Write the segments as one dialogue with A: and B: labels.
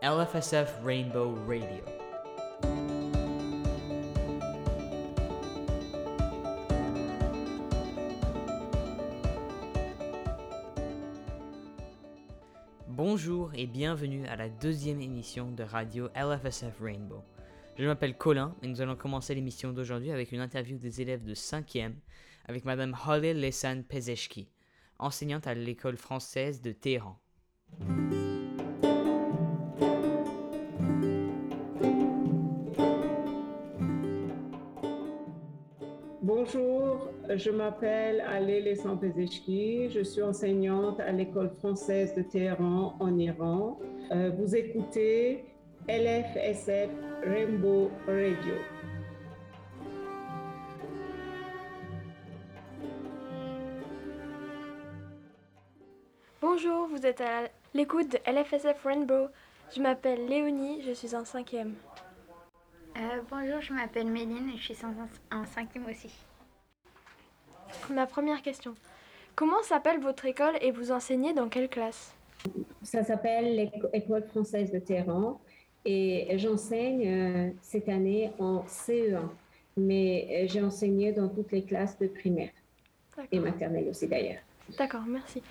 A: LFSF Rainbow Radio. Bonjour et bienvenue à la deuxième émission de radio LFSF Rainbow. Je m'appelle Colin et nous allons commencer l'émission d'aujourd'hui avec une interview des élèves de 5e avec Madame Holly Lesan Pezeshki, enseignante à l'école française de Téhéran.
B: Bonjour, je m'appelle Ale Lesan Pezeshki, je suis enseignante à l'école française de Téhéran en Iran. Euh, vous écoutez LFSF Rainbow Radio.
C: Bonjour, vous êtes à l'écoute de LFSF Rainbow. Je m'appelle Léonie, je suis en cinquième.
D: Euh, bonjour, je m'appelle Méline et je suis en, en cinquième aussi.
C: Ma première question. Comment s'appelle votre école et vous enseignez dans quelle classe?
B: Ça s'appelle l'École française de Téhéran et j'enseigne euh, cette année en CE1, mais euh, j'ai enseigné dans toutes les classes de primaire et maternelle aussi d'ailleurs.
C: D'accord, merci.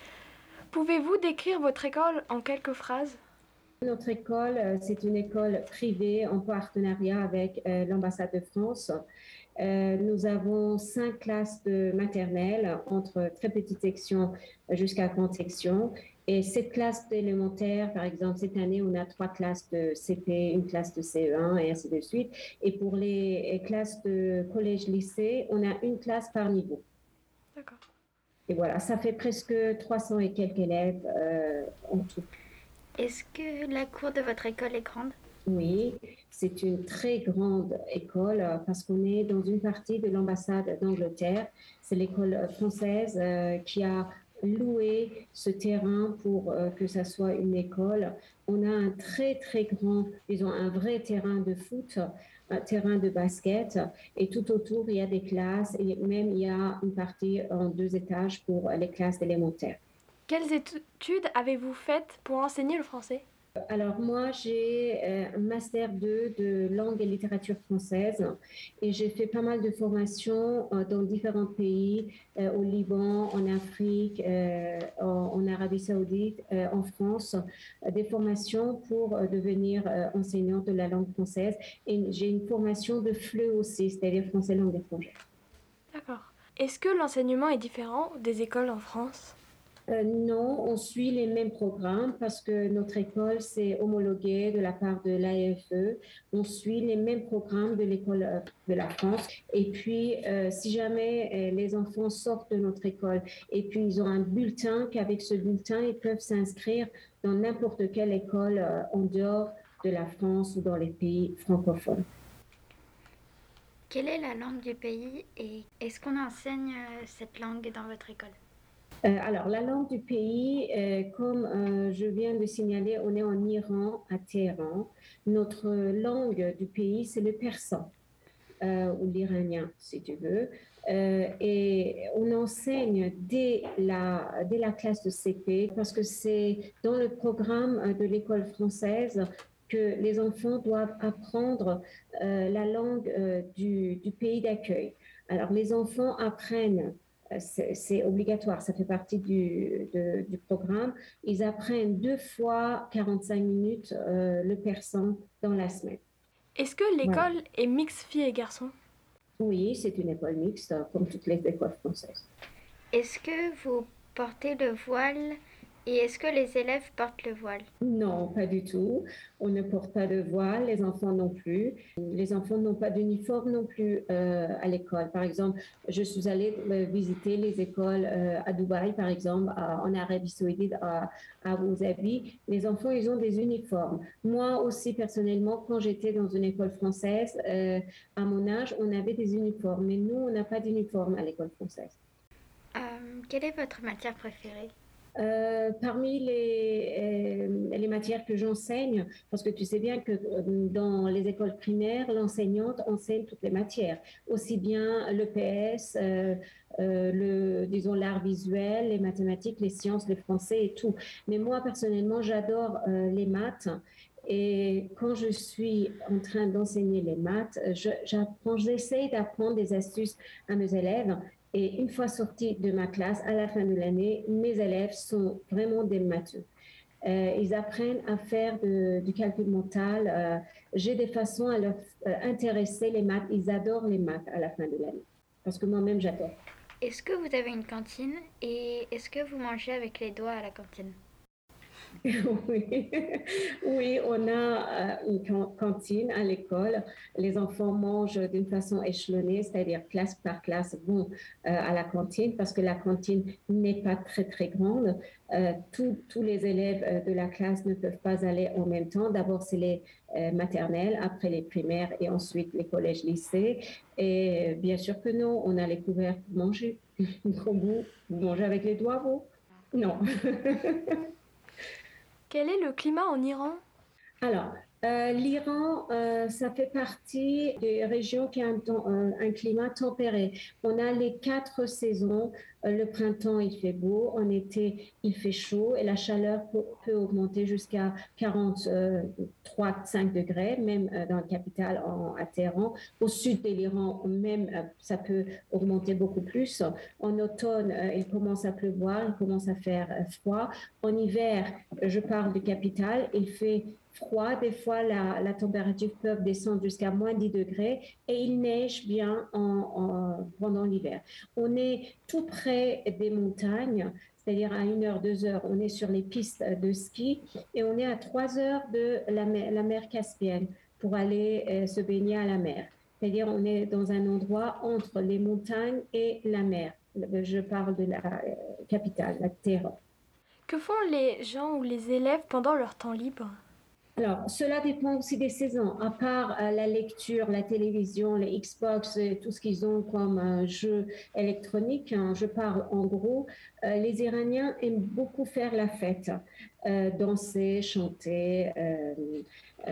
C: Pouvez-vous décrire votre école en quelques phrases?
B: Notre école, euh, c'est une école privée en partenariat avec l'ambassade de France. Nous avons cinq classes de maternelle, entre très petites sections jusqu'à grande section. Et cette classe d'élémentaire, par exemple, cette année, on a trois classes de CP, une classe de CE1 et ainsi de suite. Et pour les classes de collège-lycée, on a une classe par niveau.
C: D'accord.
B: Et voilà, ça fait presque 300 et quelques élèves euh, en tout.
D: Est-ce que la cour de votre école est grande?
B: Oui, c'est une très grande école euh, parce qu'on est dans une partie de l'ambassade d'Angleterre. C'est l'école française euh, qui a loué ce terrain pour que ça soit une école. On a un très, très grand, disons, un vrai terrain de foot, un terrain de basket, et tout autour, il y a des classes, et même il y a une partie en deux étages pour les classes élémentaires.
C: Quelles études avez-vous faites pour enseigner le français?
B: Alors moi, j'ai un master 2 de langue et littérature française et j'ai fait pas mal de formations dans différents pays, au Liban, en Afrique, en, Arabie saoudite, en France, des formations pour devenir enseignante de la langue française. Et j'ai une formation de FLE aussi, c'est-à-dire français langue étrangère.
C: D'accord. Est-ce que l'enseignement est différent des écoles en France?
B: Euh, non, on suit les mêmes programmes parce que notre école s'est homologuée de la part de l'AFE. On suit les mêmes programmes de l'école euh, de la France. Et puis, euh, si jamais les enfants sortent de notre école et puis ils ont un bulletin, qu'avec ce bulletin, ils peuvent s'inscrire dans n'importe quelle école en dehors de la France ou dans les pays francophones.
D: Quelle est la langue du pays et est-ce qu'on enseigne cette langue dans votre école?
B: Alors, la langue du pays, euh, comme euh, je viens de signaler, on est en Iran, à Téhéran. Notre langue du pays, c'est le persan, ou l'iranien, si tu veux. et on enseigne dès la, dès la classe de CP, parce que c'est dans le programme de l'école française que les enfants doivent apprendre la langue du pays d'accueil. Alors, les enfants apprennent c'est obligatoire, ça fait partie du, du, programme. Ils apprennent deux fois 45 minutes euh, le persan dans la semaine.
C: Est-ce que l'école est mixte filles et garçons?
B: Oui, c'est une école mixte, comme toutes les écoles françaises.
D: Est-ce que vous portez le voile et est-ce que les élèves portent le voile?
B: Non, pas du tout. On ne porte pas de voile, les enfants non plus. Les enfants n'ont pas d'uniforme non plus euh, à l'école. Par exemple, je suis allée euh, visiter les écoles euh, à Dubaï, par exemple, en Arabie Saoudite, à, Abu Dhabi. Les enfants, ils ont des uniformes. Moi aussi, personnellement, quand j'étais dans une école française, à mon âge, on avait des uniformes. Mais nous, on n'a pas d'uniforme à l'école française.
D: quelle est votre matière préférée?
B: Euh, parmi les, euh, les, matières que j'enseigne, parce que tu sais bien que euh, dans les écoles primaires, l'enseignante enseigne toutes les matières, aussi bien le PS, le, disons l'art visuel, les mathématiques, les sciences, le français et tout. Mais moi personnellement, j'adore les maths Et quand je suis en train d'enseigner les maths, j'essaie d'apprendre des astuces à mes élèves. Et une fois sortie de ma classe, à la fin de l'année, mes élèves sont vraiment des matheux. Euh, ils apprennent à faire du calcul mental. Euh, j'ai des façons à leur euh, intéresser les maths. Ils adorent les maths à la fin de l'année. Parce que moi-même, j'adore.
D: Est-ce que vous avez une cantine et est-ce que vous mangez avec les doigts à la cantine?
B: oui. oui, on a euh, une cantine à l'école. Les enfants mangent d'une façon échelonnée, c'est-à-dire classe par classe vont euh, à la cantine parce que la cantine n'est pas très très grande. Euh, tous les élèves de la classe ne peuvent pas aller en même temps. D'abord, c'est les maternelles, après les primaires et ensuite les collèges, lycées. Et bien sûr que non, on a les couverts pour manger. vous, mangez avec les doigts, vous? Non.
C: Quel est le climat en Iran?
B: Euh, L'Iran, euh, ça fait partie des régions qui ont un, un, climat tempéré. On a les quatre saisons. Euh, le printemps, il fait beau. En été, il fait chaud et la chaleur peut, augmenter jusqu'à 43, 5 degrés, même dans la capitale, à Téhéran. Au sud de l'Iran, même, ça peut augmenter beaucoup plus. En automne, il commence à pleuvoir, il commence à faire froid. En hiver, je parle de capitale, il fait froid. Des fois, la, température peut descendre jusqu'à moins 10 degrés et il neige bien en, pendant l'hiver. On est tout près des montagnes, c'est-à-dire à 1 heure, 2 heures, on est sur les pistes de ski et on est à 3 heures de la mer, la mer Caspienne pour aller euh, se baigner à la mer. C'est-à-dire on est dans un endroit entre les montagnes et la mer. Je parle de la euh, capitale, la Terre.
C: Que font les gens ou les élèves pendant leur temps libre?
B: Alors, cela dépend aussi des saisons. À part euh, la lecture, la télévision, les Xbox, tout ce qu'ils ont comme euh, jeu électronique, hein, je parle en gros, euh, les Iraniens aiment beaucoup faire la fête, danser, chanter,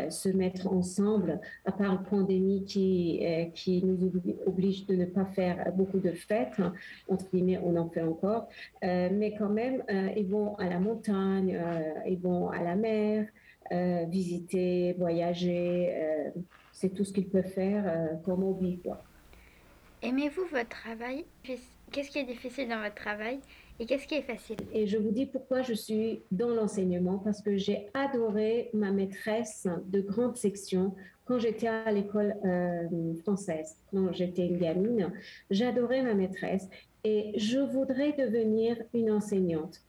B: se mettre ensemble. À part la pandémie qui, qui nous oblige de ne pas faire beaucoup de fêtes, hein, entre guillemets, on en fait encore, mais quand même, ils vont à la montagne, ils vont à la mer. Euh, visiter, voyager. Euh, c'est tout ce qu'ils peuvent faire euh, comme hobby.
D: Aimez-vous votre travail? Qu'est-ce qui est difficile dans votre travail et qu'est-ce qui est facile?
B: Et je vous dis pourquoi je suis dans l'enseignement, parce que j'ai adoré ma maîtresse de grande section quand j'étais à l'école française, quand j'étais une gamine. J'adorais ma maîtresse et je voudrais devenir une enseignante.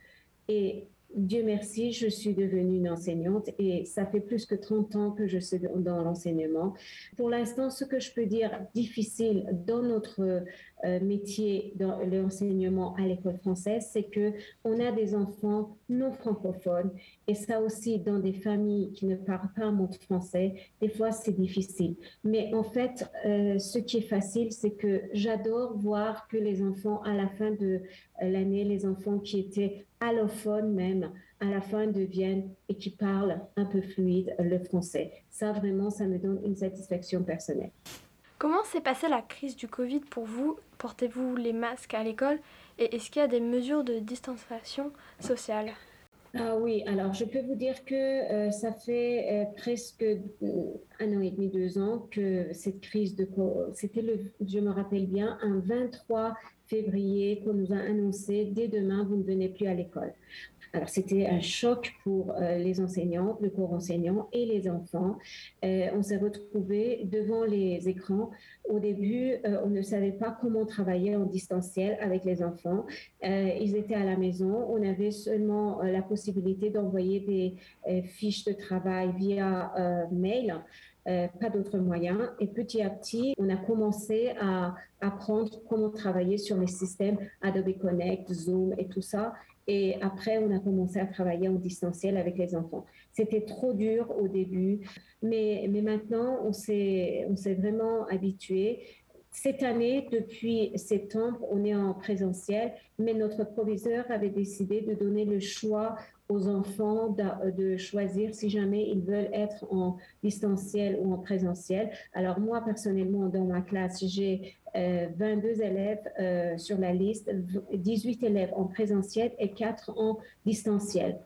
B: Et Dieu merci, je suis devenue une enseignante et ça fait plus que 30 ans que je suis dans l'enseignement. Pour l'instant, ce que je peux dire difficile dans notre euh, métier dans l'enseignement à l'école française, c'est que on a des enfants non francophones et ça aussi dans des familles qui ne parlent pas un français, des fois c'est difficile. Mais en fait, euh, ce qui est facile, c'est que j'adore voir que les enfants à la fin de l'année, les enfants qui étaient allophones même, à la fin deviennent et qui parlent un peu fluide le français. Ça vraiment, ça me donne une satisfaction personnelle.
C: Comment s'est passée la crise du Covid pour vous? Portez-vous les masques à l'école? Et est-ce qu'il y a des mesures de distanciation sociale?
B: Ah oui, alors je peux vous dire que euh, ça fait euh, presque euh, un an et demi, deux ans que cette crise de c'était le, je me rappelle bien, un 23 février qu'on nous a annoncé dès demain vous ne venez plus à l'école. Alors, c'était un choc pour euh, les enseignants, le corps enseignant et les enfants. Euh, on s'est retrouvés devant les écrans. Au début, euh, on ne savait pas comment travailler en distanciel avec les enfants. ils étaient à la maison. On avait seulement la possibilité d'envoyer des fiches de travail via mail. Pas d'autres moyens. Et petit à petit, on a commencé à apprendre comment travailler sur les systèmes Adobe Connect, Zoom et tout ça. Et après, on a commencé à travailler en distanciel avec les enfants. C'était trop dur au début, mais, mais maintenant, on s'est vraiment habitué. Cette année, depuis septembre, on est en présentiel, mais notre proviseur avait décidé de donner le choix aux enfants de, choisir si jamais ils veulent être en distanciel ou en présentiel. Alors moi, personnellement, dans ma classe, j'ai 22 euh, élèves euh, sur la liste, 18 élèves en présentiel et 4 en distanciel.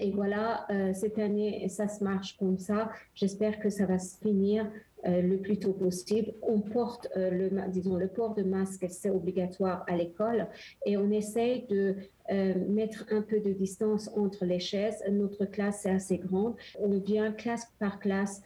B: Et voilà, cette année, ça se marche comme ça. J'espère que ça va se finir euh, le plus tôt possible. On porte euh, le, disons, le port de masque, c'est obligatoire à l'école et on essaye de euh, mettre un peu de distance entre les chaises. Notre classe est assez grande. On vient classe par classe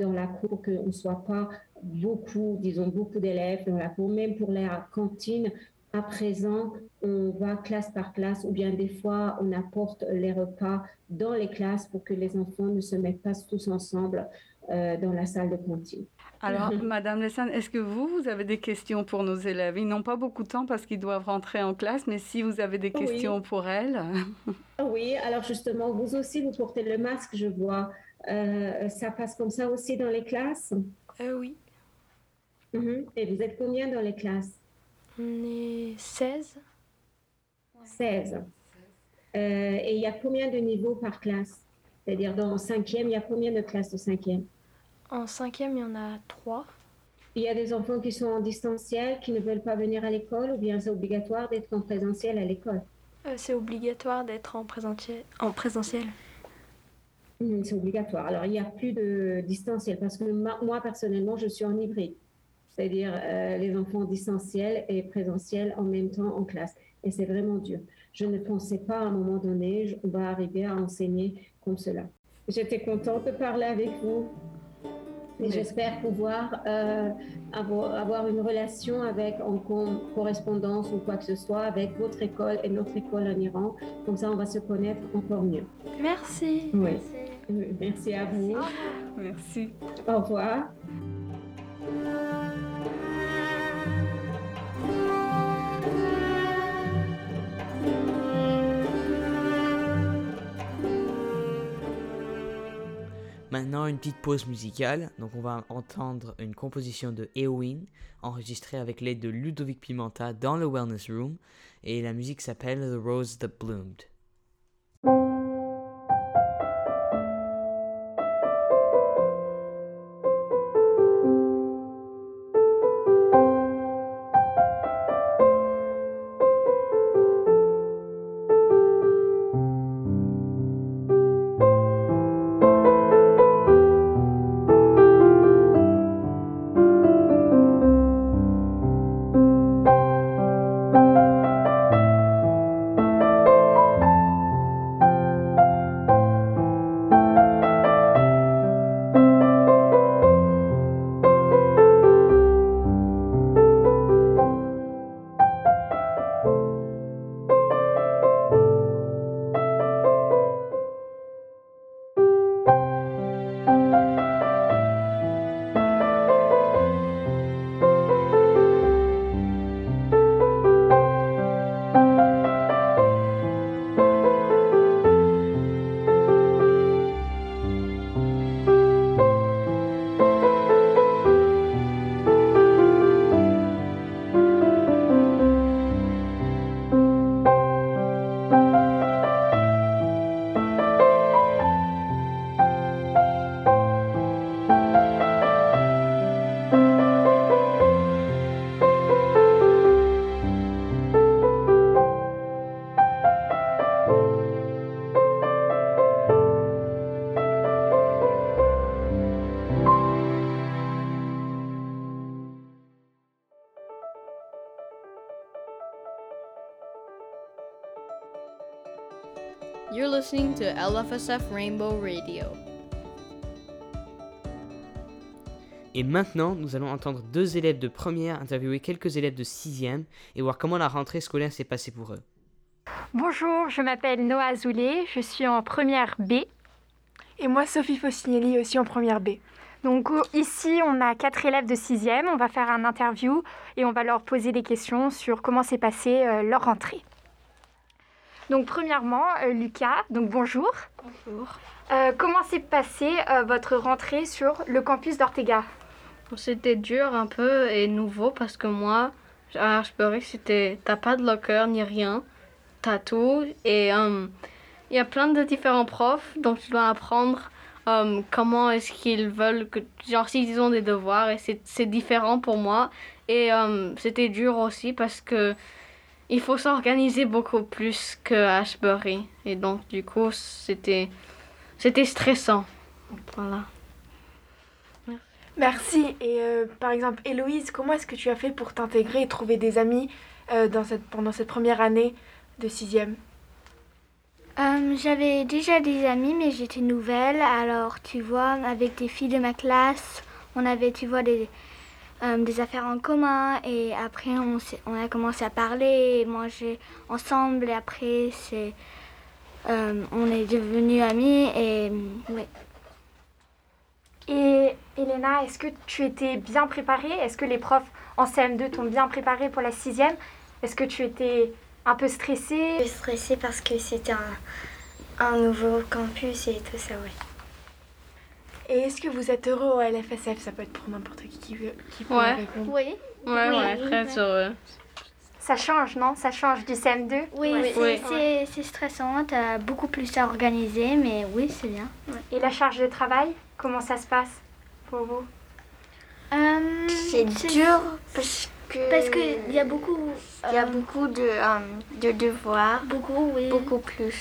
B: dans la cour, qu'on ne soit pas beaucoup, disons, beaucoup d'élèves dans la cour. Même pour la cantine, à présent, on va classe par classe ou bien des fois, on apporte les repas dans les classes pour que les enfants ne se mettent pas tous ensemble euh, dans la salle de cantine.
E: Alors, Madame Lessane, est-ce que vous, vous avez des questions pour nos élèves? Ils n'ont pas beaucoup de temps parce qu'ils doivent rentrer en classe, mais si vous avez des questions pour elles.
B: oui, alors justement, vous aussi, vous portez le masque, je vois. Euh, ça passe comme ça aussi dans les classes?
C: Euh, Oui.
B: Mhm. Et vous êtes combien dans les classes?
C: On est 16.
B: 16. et il y a combien de niveaux par classe? C'est-à-dire dans cinquième, il y a combien de classes de cinquième?
C: En cinquième, il y en a trois.
B: Il y a des enfants qui sont en distanciel, qui ne veulent pas venir à l'école, ou bien c'est obligatoire d'être en présentiel à l'école?
C: Euh, C'est obligatoire d'être en présentiel. En présentiel.
B: Mmh, c'est obligatoire. Alors, il n'y a plus de distanciel parce que moi, personnellement, je suis en hybride. C'est-à-dire euh, les enfants distanciels et présentiels en même temps en classe. Et c'est vraiment dur. Je ne pensais pas à un moment donné, on va arriver à enseigner comme cela. J'étais contente de parler avec vous. Et j'espère pouvoir euh, avoir, une relation avec, en correspondance ou quoi que ce soit avec votre école et notre école en Iran. Comme ça, on va se connaître encore mieux.
C: Merci.
B: Oui. Merci à vous.
E: Merci.
B: Au revoir.
A: Maintenant, une petite pause musicale. Donc, on va entendre une composition de Eowyn, enregistrée avec l'aide de Ludovic Pimenta dans le Wellness Room. Et la musique s'appelle The Rose That Bloomed. You're listening to LFSF Rainbow Radio. Et maintenant, nous allons entendre deux élèves de première interviewer quelques élèves de sixième et voir comment la rentrée scolaire s'est passée pour eux.
F: Bonjour, je m'appelle Noah Azoulay, je suis en première B.
G: Et moi, Sophie Fossinelli, aussi en première B.
F: Donc ici, on a quatre élèves de sixième. On va faire un interview et on va leur poser des questions sur comment s'est passée euh, leur rentrée. Donc premièrement, euh, Lucas, donc bonjour.
H: Bonjour.
F: Euh, comment s'est passée euh, votre rentrée sur le campus d'Ortega?
H: C'était dur un peu et nouveau parce que moi, je que c'était, t'as pas de locker ni rien, t'as tout et il y a plein de différents profs donc tu dois apprendre comment est-ce qu'ils veulent que, genre s'ils ont des devoirs et c'est différent pour moi et c'était dur aussi parce que il faut s'organiser beaucoup plus que Ashbury. Et donc, du coup, c'était, c'était stressant. Voilà.
G: Merci. Et euh, par exemple, Héloïse, comment est-ce que tu as fait pour t'intégrer et trouver des amis euh, dans cette, pendant cette première année de sixième?
I: Euh, J'avais déjà des amis, mais j'étais nouvelle. Alors, tu vois, avec des filles de ma classe, on avait, tu vois, des, euh, des affaires en commun. Et après, on, a commencé à parler et manger ensemble. Et après, c'est, euh, on est devenus amis. Et oui.
F: Et Elena, est-ce que tu étais bien préparée? Est-ce que les profs en CM2 t'ont bien préparée pour la sixième? Est-ce que tu étais un peu stressée?
D: Je suis stressée parce que c'était un, un nouveau campus et tout ça, oui.
G: Et est-ce que vous êtes heureux au LFSF Ça peut être pour n'importe qui qui, veut, qui peut
H: Ouais.
G: répondre.
I: Oui.
H: Ouais,
I: Oui,
H: ouais,
I: oui,
H: très
I: oui.
H: heureux.
F: Ça change, non? Ça change du CM2
I: Oui,
D: Oui.
I: c'est-
H: Oui.
I: c'est c'est stressant. T'as beaucoup plus à organiser, mais oui, c'est bien.
F: Et la charge de travail Comment ça se passe pour vous?
I: Euh,
D: C'est dur parce que...
I: Parce qu'il y a beaucoup.
D: Il y a
I: euh,
D: beaucoup de, euh, de devoirs,
I: Beaucoup, oui.
D: beaucoup plus.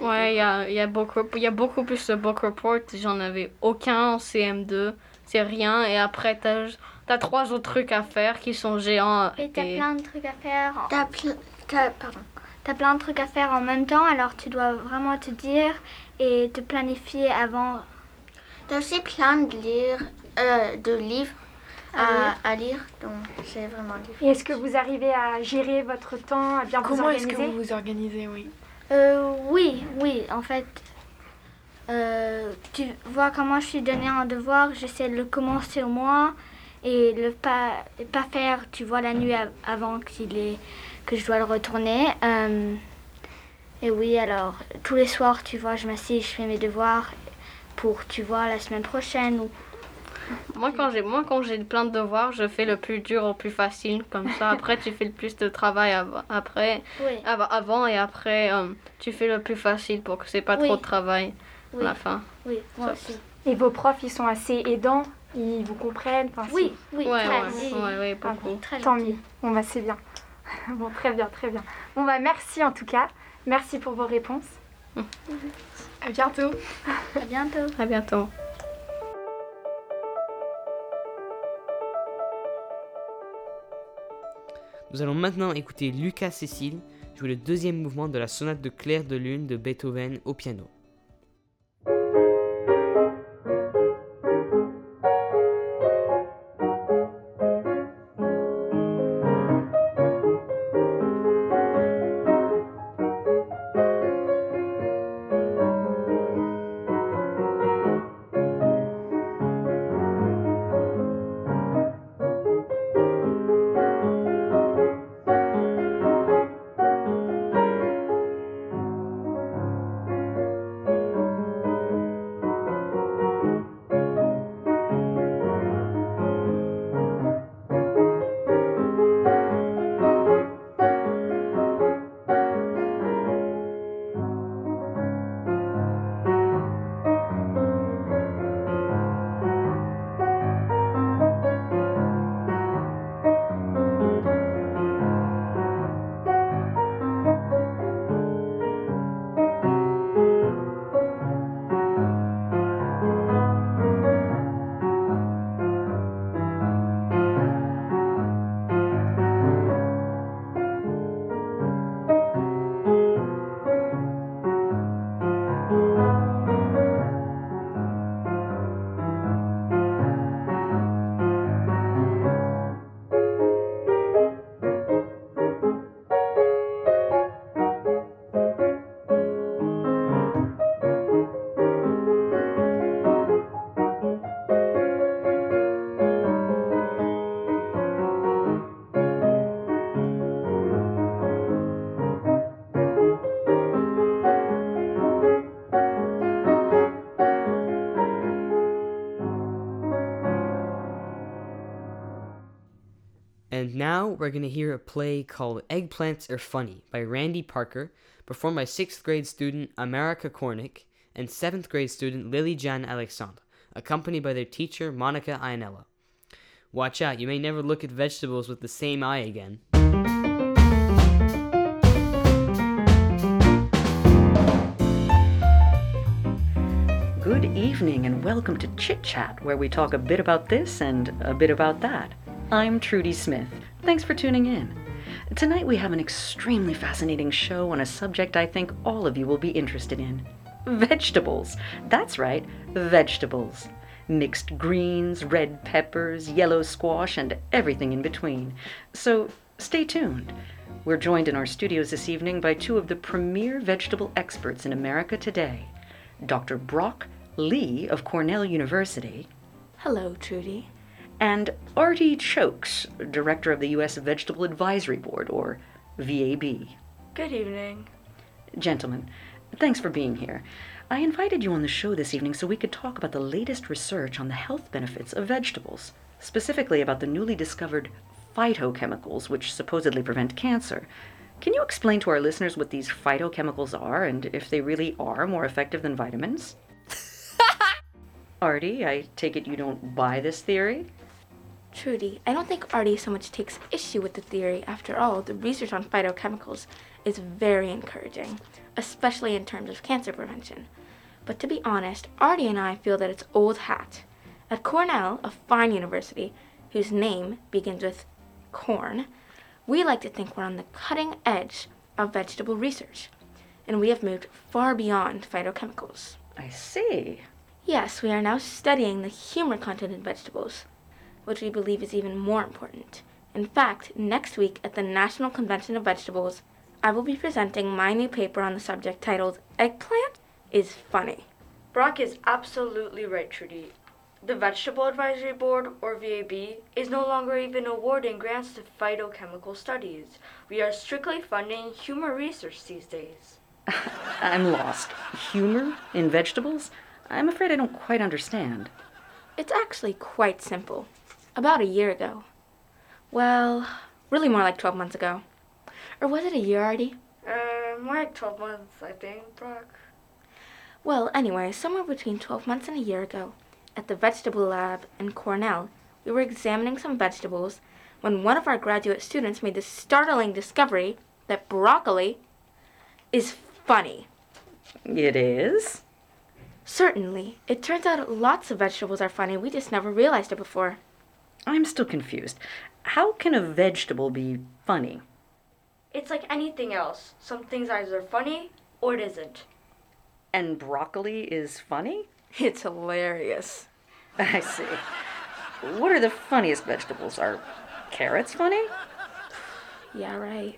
H: Ouais, il y a, y, a beaucoup, y a beaucoup plus de book reports. J'en avais aucun en CM2. C'est rien. Et après, t'as as trois autres trucs à faire qui sont géants.
I: Et t'as
H: et-
I: plein de trucs à faire. en-
D: T'as ple- t'as- pardon.
I: T'as plein de trucs à faire en même temps, alors tu dois vraiment te dire et te planifier avant.
D: T'as aussi plein de, lire, euh, de livres à, à lire, donc c'est vraiment difficile.
F: Et est-ce que vous arrivez à gérer votre temps, à bien vous
G: Comment est-ce que vous vous organisez Oui?
I: Euh, oui, oui, en fait. euh, tu vois comment je suis donné un devoir, j'essaie de le commencer au moins et le pas, faire, tu vois, la nuit av- avant qu'il est, que je dois le retourner. Euh, et oui, alors, tous les soirs, tu vois, je m'assieds, je fais mes devoirs pour, tu vois, la semaine prochaine.
H: Moi, quand j'ai moi quand j'ai plein de devoirs, je fais le plus dur au plus facile. Comme ça, après, tu fais le plus de travail av- après,
I: Oui,
H: av- avant et après, euh, tu fais le plus facile pour que c'est pas
I: Oui.
H: trop de travail
I: oui,
H: à la fin.
I: oui, moi
H: Ça-
I: aussi.
F: Et vos profs, ils sont assez aidants Ils vous comprennent enfin,
I: Oui, oui,
H: Ouais,
I: très,
H: ouais,
I: oui,
H: ouais, ouais,
F: Ah,
I: très
F: Tant mieux. Bon, bah, c'est bien. bon, très bien, très bien. Bon, bah, merci en tout cas. Merci pour vos réponses.
G: À bientôt.
I: À bientôt.
H: À bientôt.
A: Nous allons maintenant écouter Lucas Cécile jouer le deuxième mouvement de la sonate de Clair de Lune de Beethoven au piano. we're going to hear a play called Eggplants Are Funny by Randy Parker, performed by 6th grade student America Cornick and 7th grade student Lily Jan Alexandre, accompanied by their teacher Monica Ionella. Watch out, you may never look at vegetables with the same eye again.
J: Good evening and welcome to Chit Chat, where we talk a bit about this and a bit about that. I'm Trudy Smith, Thanks for tuning in. Tonight we have an extremely fascinating show on a subject I think all of you will be interested in vegetables. That's right, vegetables. Mixed greens, red peppers, yellow squash, and everything in between. So stay tuned. We're joined in our studios this evening by two of the premier vegetable experts in America today Dr. Brock Lee of Cornell University.
K: Hello, Trudy.
J: And Artie Chokes, Director of the U.S. Vegetable Advisory Board, or VAB.
K: Good evening.
J: Gentlemen, thanks for being here. I invited you on the show this evening so we could talk about the latest research on the health benefits of vegetables, specifically about the newly discovered phytochemicals which supposedly prevent cancer. Can you explain to our listeners what these phytochemicals are and if they really are more effective than vitamins? Artie, I take it you don't buy this theory?
K: Trudy, I don't think Artie so much takes issue with the theory. After all, the research on phytochemicals is very encouraging, especially in terms of cancer prevention. But to be honest, Artie and I feel that it's old hat. At Cornell, a fine university whose name begins with corn, we like to think we're on the cutting edge of vegetable research, and we have moved far beyond phytochemicals.
J: I see.
K: Yes, we are now studying the humor content in vegetables, which we believe is even more important. In fact, next week at the National Convention of Vegetables, I will be presenting my new paper on the subject titled Eggplant is Funny.
L: Brock is absolutely right, Trudy. The Vegetable Advisory Board, or VAB, is no longer even awarding grants to phytochemical studies. We are strictly funding humor research these days.
J: I'm lost. Humor in vegetables? I'm afraid I don't quite understand.
K: It's actually quite simple. About a year ago. Well, really more like 12 months ago. Or was it a year already?
L: Uh, more like 12 months, I think, Brock.
K: Well, anyway, somewhere between 12 months and a year ago, at the vegetable lab in Cornell, we were examining some vegetables when one of our graduate students made the startling discovery that broccoli is funny.
J: It is?
K: Certainly. It turns out lots of vegetables are funny. We just never realized it before.
J: I'm still confused. How can a vegetable be funny?
L: It's like anything else. Some things either funny or it isn't.
J: And broccoli is funny?
K: It's hilarious.
J: I see. What are the funniest vegetables? Are carrots funny?
K: Yeah, right.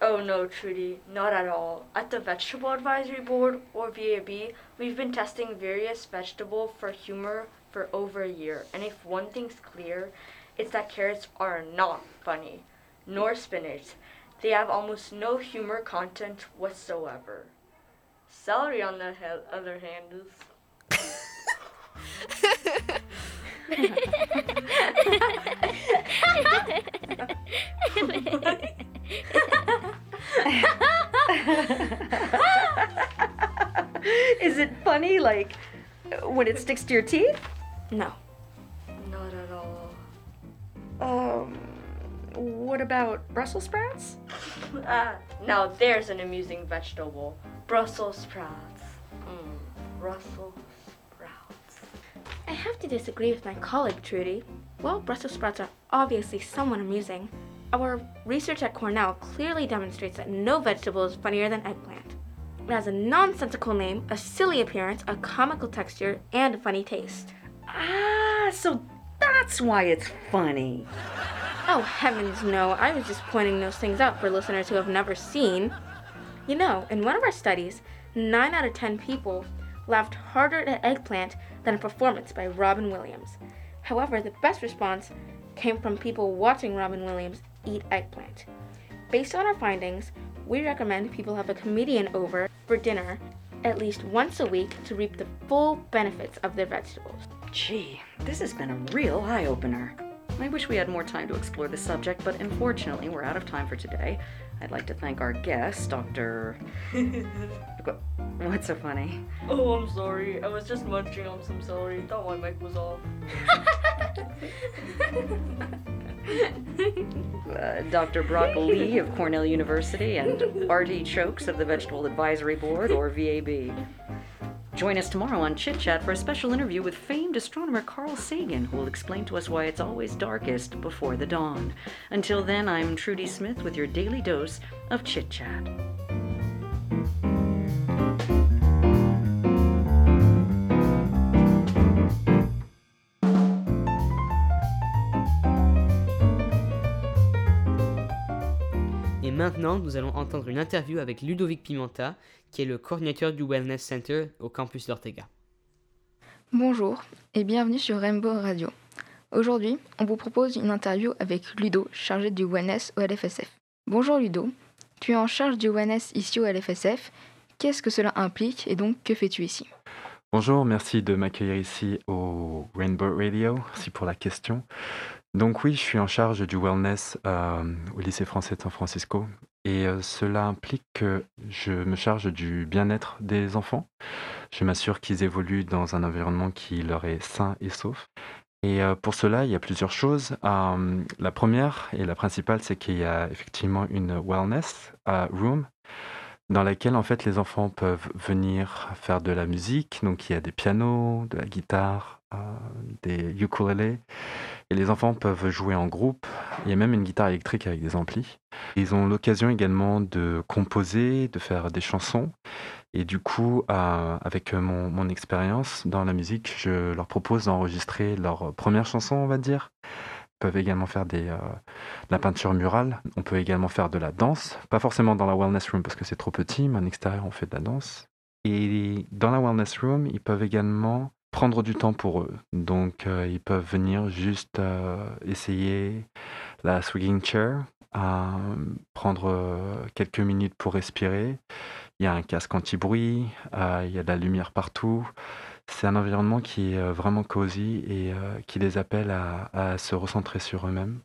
L: Oh no, Trudy, not at all. At the Vegetable Advisory Board, or VAB, we've been testing various vegetables for humor for over a year, and if one thing's clear, it's that carrots are not funny, nor spinach. They have almost no humor content whatsoever. Celery, on the he- other hand, is
J: Is it funny, like when it sticks to your teeth?
K: No.
L: not at all.
J: Um, what about Brussels sprouts?
L: Ah, now there's an amusing vegetable. Brussels sprouts. Mm, Brussels sprouts.
K: I have to disagree with my colleague, Trudy. While Brussels sprouts are obviously somewhat amusing, our research at Cornell clearly demonstrates that no vegetable is funnier than eggplant. It has a nonsensical name, a silly appearance, a comical texture, and a funny taste.
J: Ah, so that's why it's funny.
K: Oh, heavens no, I was just pointing those things out for listeners who have never seen. You know, in one of our studies, 9 out of 10 people laughed harder at eggplant than a performance by Robin Williams. However, the best response came from people watching Robin Williams eat eggplant. Based on our findings, we recommend people have a comedian over for dinner at least once a week to reap the full benefits of their vegetables.
J: Gee, this has been a real eye opener. I wish we had more time to explore the subject, but unfortunately, we're out of time for today. I'd like to thank our guest, Dr. What's so funny?
L: Oh, I'm sorry. I was just munching on some celery. Thought my mic was off.
J: uh, Dr. Brock Lee of Cornell University and Artie Chokes of the Vegetable Advisory Board, or VAB. Join us tomorrow on Chit Chat for a special interview with famed astronomer Carl Sagan, who will explain to us why it's always darkest before the dawn. Until then, I'm Trudy Smith with your daily dose of Chit Chat.
A: Maintenant, nous allons entendre une interview avec Ludovic Pimenta, qui est le coordinateur du Wellness Center au campus d'Ortega.
M: Bonjour et bienvenue sur Rainbow Radio. Aujourd'hui, on vous propose une interview avec Ludo, chargé du Wellness au LFSF. Bonjour Ludo, tu es en charge du Wellness ici au LFSF. Qu'est-ce que cela implique et donc que fais-tu ici?
N: Bonjour, merci de m'accueillir ici au Rainbow Radio. Merci pour la question. Donc oui, je suis en charge du wellness euh, au lycée français de San Francisco et euh, cela implique que je me charge du bien-être des enfants. Je m'assure qu'ils évoluent dans un environnement qui leur est sain et sauf. Et euh, pour cela, il y a plusieurs choses. la première et la principale, c'est qu'il y a effectivement une wellness room dans laquelle en fait les enfants peuvent venir faire de la musique. Donc il y a des pianos, de la guitare, des ukulélés. Et les enfants peuvent jouer en groupe. Il y a même une guitare électrique avec des amplis. Ils ont l'occasion également de composer, de faire des chansons. Et du coup, avec mon, expérience dans la musique, je leur propose d'enregistrer leur première chanson, on va dire. Ils peuvent également faire euh, de la peinture murale. On peut également faire de la danse. Pas forcément dans la wellness room parce que c'est trop petit, mais en extérieur, on fait de la danse. Et dans la wellness room, ils peuvent également prendre du temps pour eux. Donc, euh, ils peuvent venir juste euh, essayer la swinging chair, prendre euh, quelques minutes pour respirer. Il y a un casque anti-bruit, il y a de la lumière partout. C'est un environnement qui est vraiment cosy et qui les appelle à se recentrer sur eux-mêmes.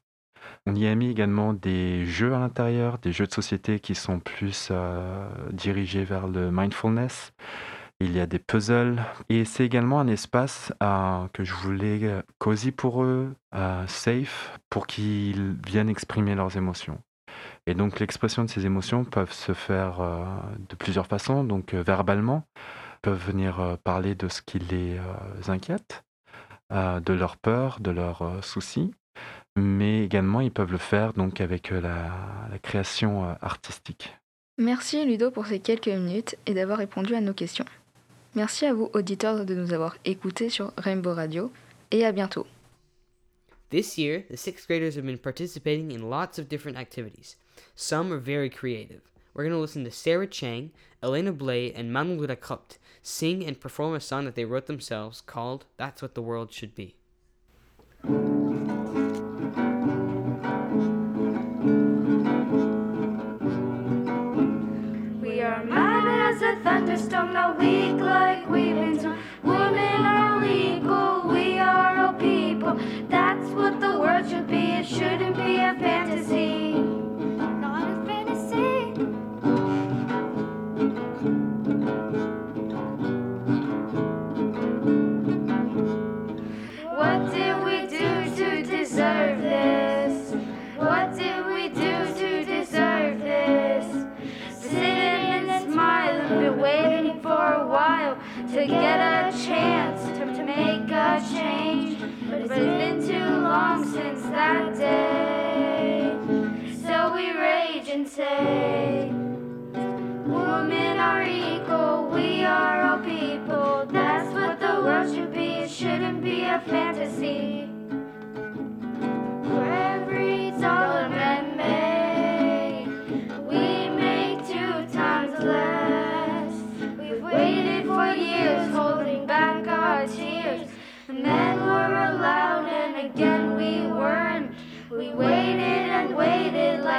N: On y a mis également des jeux à l'intérieur, des jeux de société qui sont plus dirigés vers le mindfulness. Il y a des puzzles et c'est également un espace euh, que je voulais euh, cosy pour eux, euh, safe, pour qu'ils viennent exprimer leurs émotions. Et donc l'expression de ces émotions peuvent se faire de plusieurs façons, donc verbalement, peuvent venir parler de ce qui les inquiète, de leurs peurs, de leurs soucis, mais également ils peuvent le faire donc avec la création artistique.
M: Merci Ludo pour ces quelques minutes et d'avoir répondu à nos questions. Merci à vous, auditeurs, de nous avoir écoutés sur Rainbow Radio et à bientôt.
A: This year, the sixth graders have been participating in lots of different activities. Some are very creative. We're going to listen to Sarah Chang, Elena Blay, and Manuel Rakopt sing and perform a song that they wrote themselves called That's What the World Should Be.
O: What the world should be, it shouldn't be a fantasy. Not a fantasy. What did we do to deserve this? What did we do to deserve this? Sitting and smiling, been waiting for a while to get a chance to, to make a change. But it's been too long since that day. So we rage and say, Women are equal, we are all people. That's what the world should be, it shouldn't be a fantasy.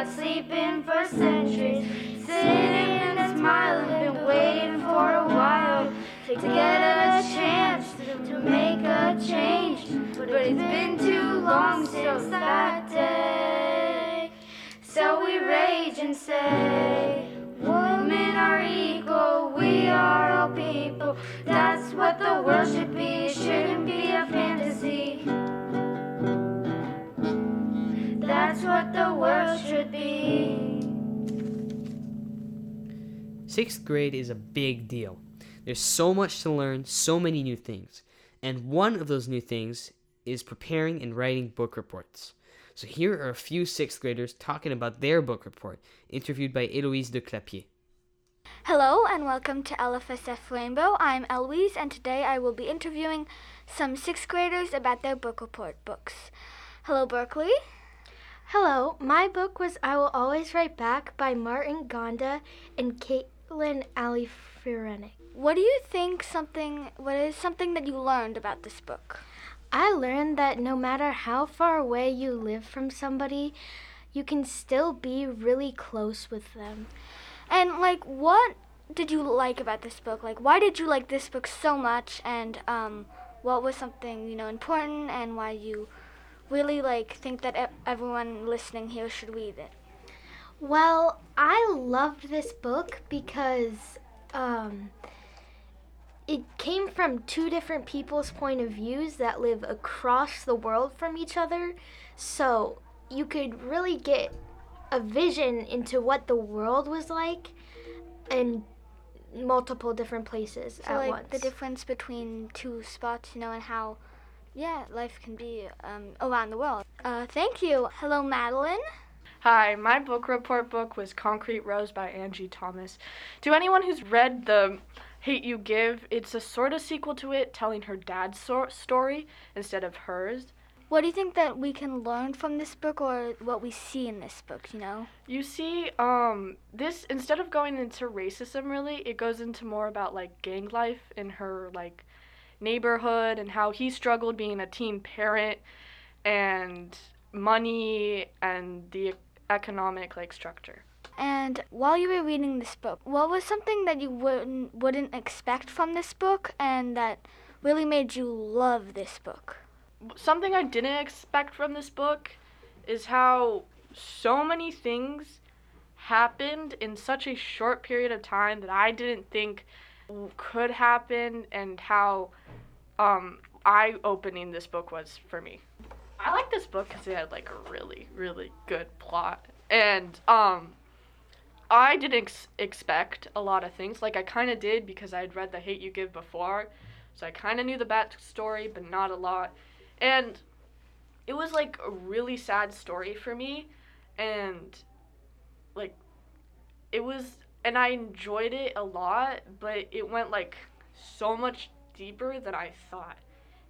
O: Sleeping for centuries. Sitting and smiling, been waiting for a while to get a chance to make a change. But it's been too long since that day. So we rage and say, Women are equal, we are all people. That's what the world should be, it shouldn't be a That's what the world should be.
A: Sixth grade is a big deal. There's so much to learn, so many new things. And one of those new things is preparing and writing book reports. So here are a few sixth graders talking about their book report, interviewed by Eloise de Clapier.
I: Hello and welcome to LFSF Rainbow. I'm Eloise and today I will be interviewing some sixth graders about their book report books. Hello, Berkeley.
P: Hello, my book was I Will Always Write Back by Martin Gonda and Caitlin Ali.
I: What do you think something what is something that you learned about this book?
P: I learned that no matter how far away you live from somebody, you can still be really close with them.
I: And like what did you like about this book? Like why did you like this book so much and um what was something, you know, important and why you really like think that everyone listening here should read it?
P: Well, I loved this book because um, it came from two different people's point of views that live across the world from each other. So you could really get a vision into what the world was like in multiple different places
I: So
P: at
I: like
P: once.
I: the difference between two spots, you know, and how yeah, life can be um, around the world. Uh, thank you. Hello, Madeline.
Q: Hi, my book report book was Concrete Rose by Angie Thomas. To anyone who's read the Hate You Give, it's a sort of sequel to it, telling her dad's so- story instead of hers.
I: What do you think that we can learn from this book or what we see in this book, you know?
Q: You see, um, this instead of going into racism, really, it goes into more about like gang life in her like neighborhood and how he struggled being a teen parent and money and the economic like structure.
I: And while you were reading this book, what was something that you wouldn't wouldn't expect from this book and that really made you love this book?
Q: Something I didn't expect from this book is how so many things happened in such a short period of time that I didn't think could happen and how um, eye opening this book was for me. I like this book because it had like a really, really good plot. And um, I didn't ex- expect a lot of things. Like I kind of did because I had read The Hate You Give before. So I kind of knew the backstory, but not a lot. And it was like a really sad story for me. And like it was and I enjoyed it a lot, but it went like so much deeper than I thought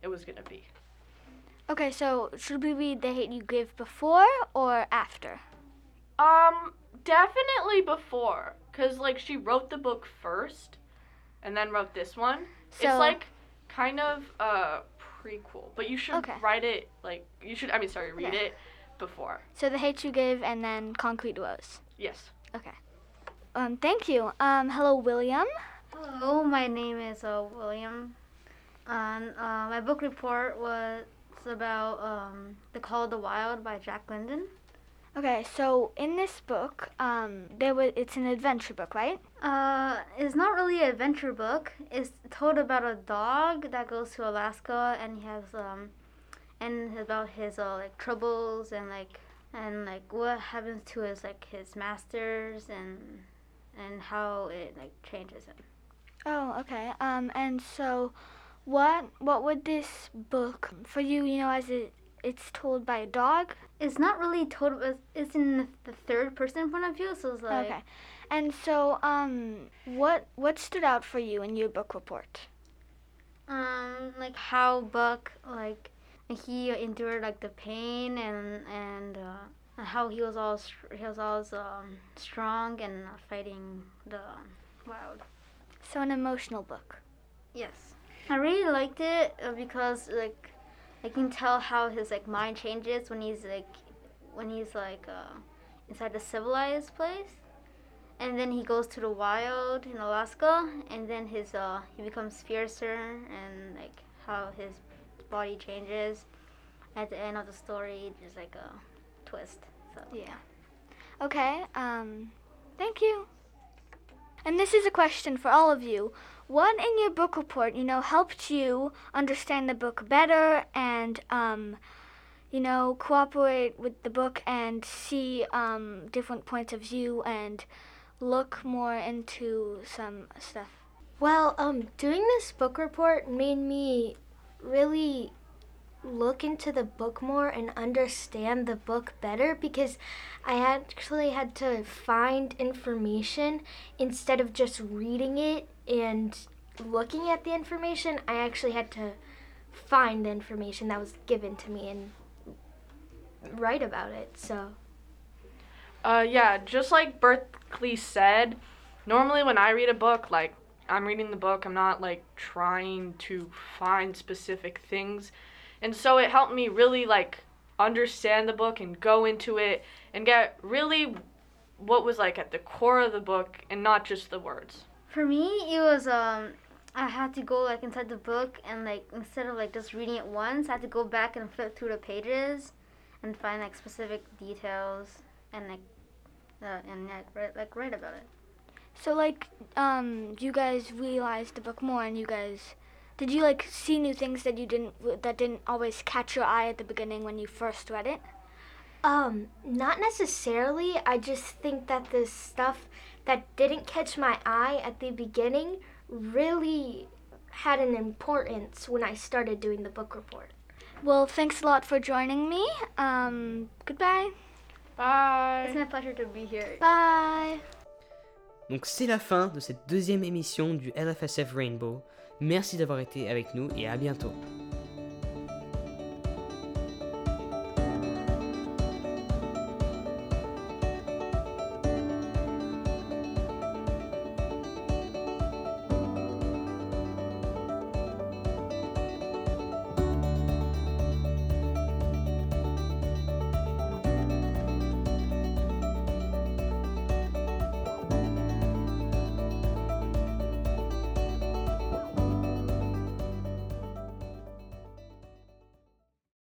Q: it was gonna be.
I: Okay, so should we read The Hate You Give before or after?
Q: Um, definitely before, cause like she wrote the book first, and then wrote this one.
I: So-
Q: it's like kind of a prequel, but you should
I: Okay.
Q: write it like you should. I mean, sorry, read
I: Okay.
Q: it before.
I: So The Hate You Give and then Concrete Rose.
Q: Yes.
I: Okay. Um, thank you. Um, hello, William.
R: Hello, my name is uh, William, and uh, my book report was about um, The Call of the Wild by Jack London.
I: Okay, so in this book, um, there was it's an adventure book, right?
R: Uh, it's not really an adventure book. It's told about a dog that goes to Alaska, and he has um, and about his uh, like troubles and like and like what happens to his like his masters and and how it like changes him.
I: Oh, okay. Um, and so, what what would this book for you? You know, as it it's told by a dog.
R: It's not really told. It's, it's in the third person point of view, so it's like
I: okay. And so, um, what what stood out for you in your book report?
R: um like how Buck like he endured like the pain and and uh, how he was all he was all um, strong and fighting the wild.
I: So an emotional book.
R: Yes, I really liked it uh, because like I can tell how his like mind changes when he's like when he's like uh, inside the civilized place, and then he goes to the wild in Alaska, and then his uh he becomes fiercer and like how his body changes. At the end of the story, there's like a twist. So
I: yeah. Okay. Um, thank you. And this is a question for all of you. What in your book report, you know, helped you understand the book better and, um, you know, cooperate with the book and see um, different points of view and look more into some stuff?
P: Well, um, doing this book report made me really look into the book more and understand the book better because I actually had to find information instead of just reading it and looking at the information. I actually had to find the information that was given to me and write about it. So,
Q: Uh, yeah, just like Berkeley said, normally when I read a book, like I'm reading the book, I'm not like trying to find specific things. And so it helped me really like understand the book and go into it and get really what was like at the core of the book and not just the words.
R: For me, it was um, I had to go like inside the book and like instead of like just reading it once, I had to go back and flip through the pages and find like specific details and like uh, and like write, like write about it.
I: So like, um, you guys realized the book more, and you guys, did you like see new things that you didn't that didn't always catch your eye at the beginning when you first read it?
P: Um, not necessarily. I just think that the stuff that didn't catch my eye at the beginning really had an importance when I started doing the book report.
I: Well, thanks a lot for joining me. Um, goodbye.
Q: Bye.
R: It's my pleasure to be here.
I: Bye.
A: Donc c'est la fin de cette deuxième émission du LFSF Rainbow. Merci d'avoir été avec nous et à bientôt.